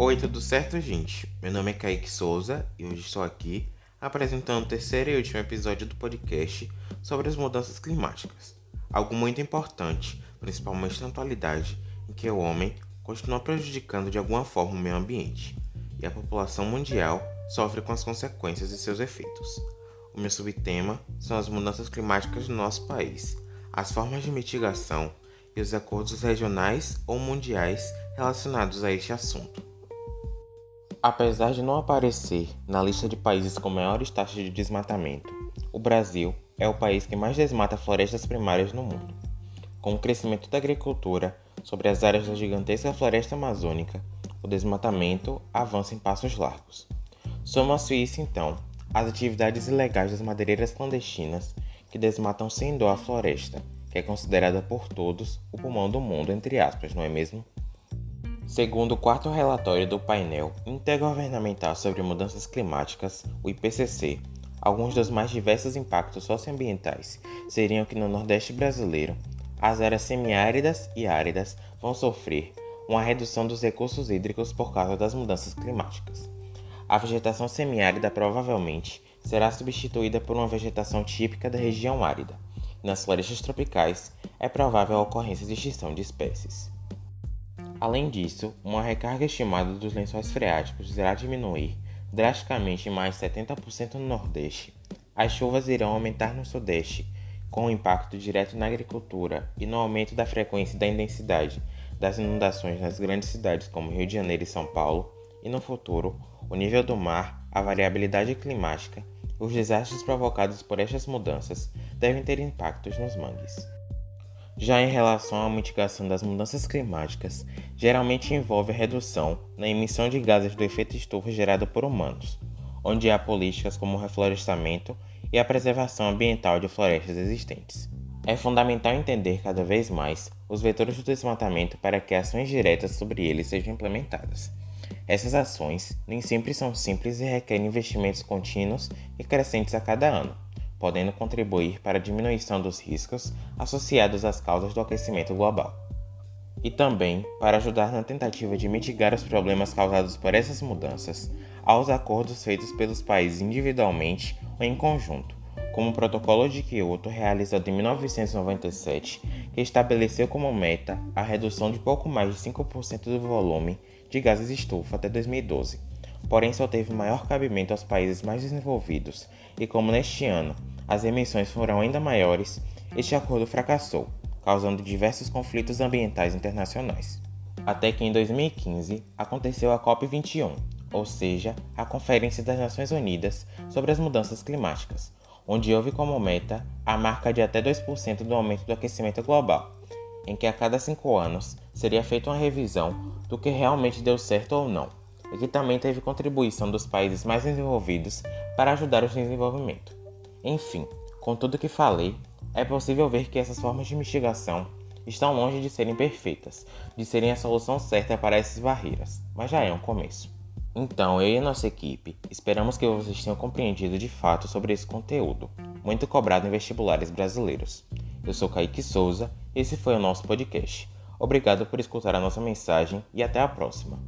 Oi, tudo certo, gente? Meu nome é Kaique Souza e hoje estou aqui apresentando o terceiro e último episódio do podcast sobre as mudanças climáticas. Algo muito importante, principalmente na atualidade, em que o homem continua prejudicando de alguma forma o meio ambiente e a população mundial sofre com as consequências de seus efeitos. O meu subtema são as mudanças climáticas no nosso país, as formas de mitigação e os acordos regionais ou mundiais relacionados a este assunto. Apesar de não aparecer na lista de países com maiores taxas de desmatamento, o Brasil é o país que mais desmata florestas primárias no mundo. Com o crescimento da agricultura sobre as áreas da gigantesca floresta amazônica, o desmatamento avança em passos largos. Soma-se isso então às atividades ilegais das madeireiras clandestinas que desmatam sem dó a floresta, que é considerada por todos o pulmão do mundo, entre aspas, não é mesmo? Segundo o quarto relatório do painel intergovernamental sobre mudanças climáticas, o IPCC, alguns dos mais diversos impactos socioambientais seriam que no Nordeste brasileiro, as áreas semiáridas e áridas vão sofrer uma redução dos recursos hídricos por causa das mudanças climáticas. A vegetação semiárida provavelmente será substituída por uma vegetação típica da região árida. Nas florestas tropicais, é provável a ocorrência de extinção de espécies. Além disso, uma recarga estimada dos lençóis freáticos irá diminuir drasticamente mais 70% no Nordeste. As chuvas irão aumentar no Sudeste, com um impacto direto na agricultura e no aumento da frequência e da intensidade das inundações nas grandes cidades como Rio de Janeiro e São Paulo, e no futuro, o nível do mar, a variabilidade climática os desastres provocados por estas mudanças devem ter impactos nos mangues. Já em relação à mitigação das mudanças climáticas, geralmente envolve a redução na emissão de gases do efeito estufa gerado por humanos, onde há políticas como o reflorestamento e a preservação ambiental de florestas existentes. É fundamental entender cada vez mais os vetores do desmatamento para que ações diretas sobre eles sejam implementadas. Essas ações nem sempre são simples e requerem investimentos contínuos e crescentes a cada ano podendo contribuir para a diminuição dos riscos associados às causas do aquecimento global. E também para ajudar na tentativa de mitigar os problemas causados por essas mudanças aos acordos feitos pelos países individualmente ou em conjunto, como o Protocolo de Kyoto realizado em 1997, que estabeleceu como meta a redução de pouco mais de 5% do volume de gases estufa até 2012 porém só teve maior cabimento aos países mais desenvolvidos, e como neste ano as emissões foram ainda maiores, este acordo fracassou, causando diversos conflitos ambientais internacionais. Até que em 2015 aconteceu a COP21, ou seja, a Conferência das Nações Unidas sobre as Mudanças Climáticas, onde houve como meta a marca de até 2% do aumento do aquecimento global, em que a cada cinco anos seria feita uma revisão do que realmente deu certo ou não e que também teve contribuição dos países mais desenvolvidos para ajudar o desenvolvimento. Enfim, com tudo que falei, é possível ver que essas formas de mitigação estão longe de serem perfeitas, de serem a solução certa para essas barreiras, mas já é um começo. Então, eu e a nossa equipe esperamos que vocês tenham compreendido de fato sobre esse conteúdo, muito cobrado em vestibulares brasileiros. Eu sou Kaique Souza esse foi o nosso podcast. Obrigado por escutar a nossa mensagem e até a próxima.